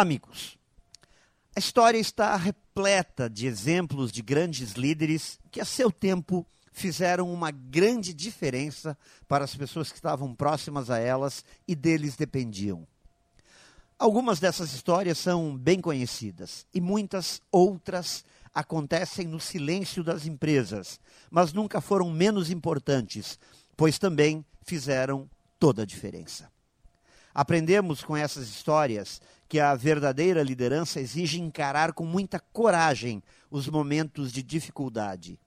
Amigos. A história está repleta de exemplos de grandes líderes que, a seu tempo, fizeram uma grande diferença para as pessoas que estavam próximas a elas e deles dependiam. Algumas dessas histórias são bem conhecidas e muitas outras acontecem no silêncio das empresas, mas nunca foram menos importantes, pois também fizeram toda a diferença. Aprendemos com essas histórias que a verdadeira liderança exige encarar com muita coragem os momentos de dificuldade.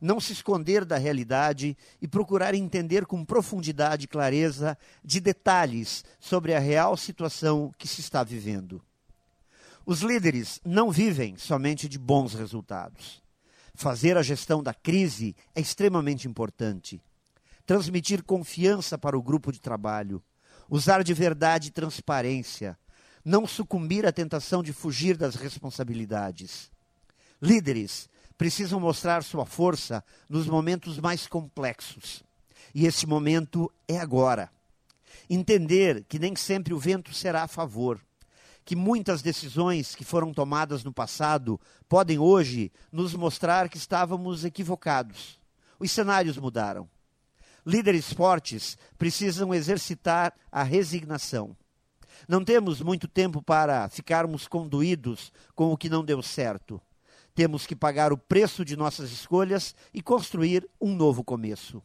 Não se esconder da realidade e procurar entender com profundidade e clareza de detalhes sobre a real situação que se está vivendo. Os líderes não vivem somente de bons resultados. Fazer a gestão da crise é extremamente importante. Transmitir confiança para o grupo de trabalho usar de verdade e transparência, não sucumbir à tentação de fugir das responsabilidades. Líderes precisam mostrar sua força nos momentos mais complexos. E esse momento é agora. Entender que nem sempre o vento será a favor, que muitas decisões que foram tomadas no passado podem hoje nos mostrar que estávamos equivocados. Os cenários mudaram. Líderes fortes precisam exercitar a resignação. Não temos muito tempo para ficarmos conduídos com o que não deu certo. Temos que pagar o preço de nossas escolhas e construir um novo começo.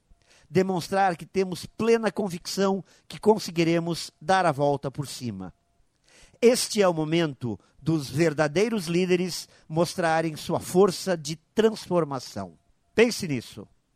Demonstrar que temos plena convicção que conseguiremos dar a volta por cima. Este é o momento dos verdadeiros líderes mostrarem sua força de transformação. Pense nisso.